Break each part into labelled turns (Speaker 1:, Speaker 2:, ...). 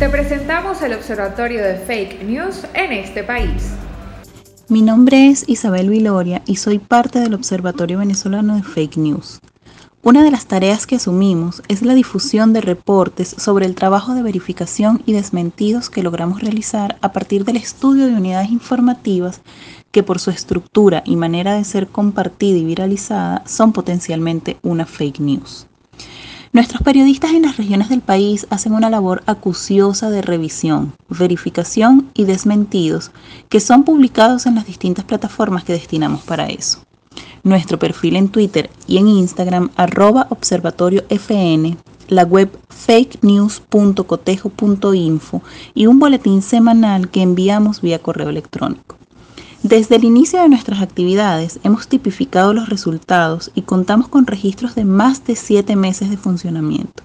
Speaker 1: Te presentamos el Observatorio de Fake News en este país.
Speaker 2: Mi nombre es Isabel Viloria y soy parte del Observatorio Venezolano de Fake News. Una de las tareas que asumimos es la difusión de reportes sobre el trabajo de verificación y desmentidos que logramos realizar a partir del estudio de unidades informativas que por su estructura y manera de ser compartida y viralizada son potencialmente una fake news. Nuestros periodistas en las regiones del país hacen una labor acuciosa de revisión, verificación y desmentidos que son publicados en las distintas plataformas que destinamos para eso nuestro perfil en Twitter y en Instagram arroba observatoriofn, la web fakenews.cotejo.info y un boletín semanal que enviamos vía correo electrónico. Desde el inicio de nuestras actividades hemos tipificado los resultados y contamos con registros de más de siete meses de funcionamiento.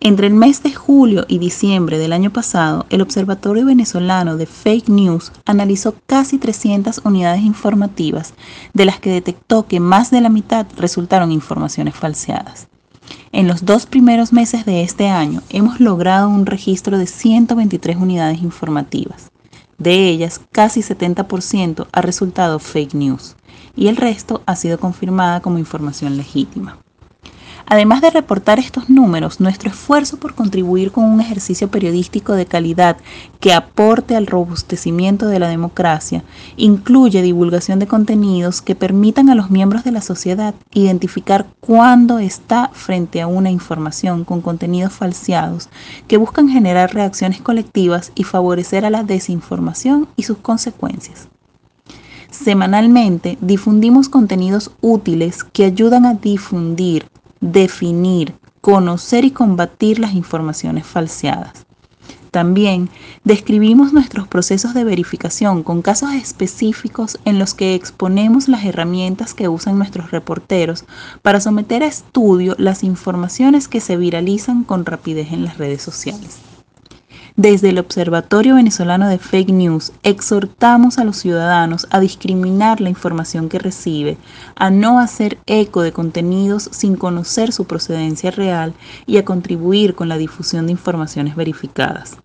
Speaker 2: Entre el mes de julio y diciembre del año pasado, el Observatorio Venezolano de Fake News analizó casi 300 unidades informativas, de las que detectó que más de la mitad resultaron informaciones falseadas. En los dos primeros meses de este año hemos logrado un registro de 123 unidades informativas. De ellas, casi 70% ha resultado fake news y el resto ha sido confirmada como información legítima. Además de reportar estos números, nuestro esfuerzo por contribuir con un ejercicio periodístico de calidad que aporte al robustecimiento de la democracia incluye divulgación de contenidos que permitan a los miembros de la sociedad identificar cuándo está frente a una información con contenidos falseados que buscan generar reacciones colectivas y favorecer a la desinformación y sus consecuencias. Semanalmente difundimos contenidos útiles que ayudan a difundir, definir, conocer y combatir las informaciones falseadas. También describimos nuestros procesos de verificación con casos específicos en los que exponemos las herramientas que usan nuestros reporteros para someter a estudio las informaciones que se viralizan con rapidez en las redes sociales. Desde el Observatorio Venezolano de Fake News exhortamos a los ciudadanos a discriminar la información que recibe, a no hacer eco de contenidos sin conocer su procedencia real y a contribuir con la difusión de informaciones verificadas.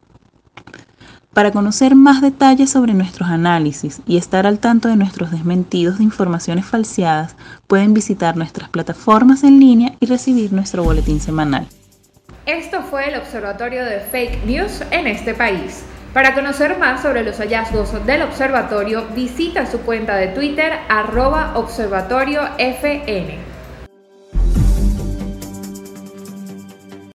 Speaker 2: Para conocer más detalles sobre nuestros análisis y estar al tanto de nuestros desmentidos de informaciones falseadas, pueden visitar nuestras plataformas en línea y recibir nuestro boletín semanal.
Speaker 1: Esto fue el Observatorio de Fake News en este país. Para conocer más sobre los hallazgos del observatorio, visita su cuenta de Twitter arroba observatoriofn.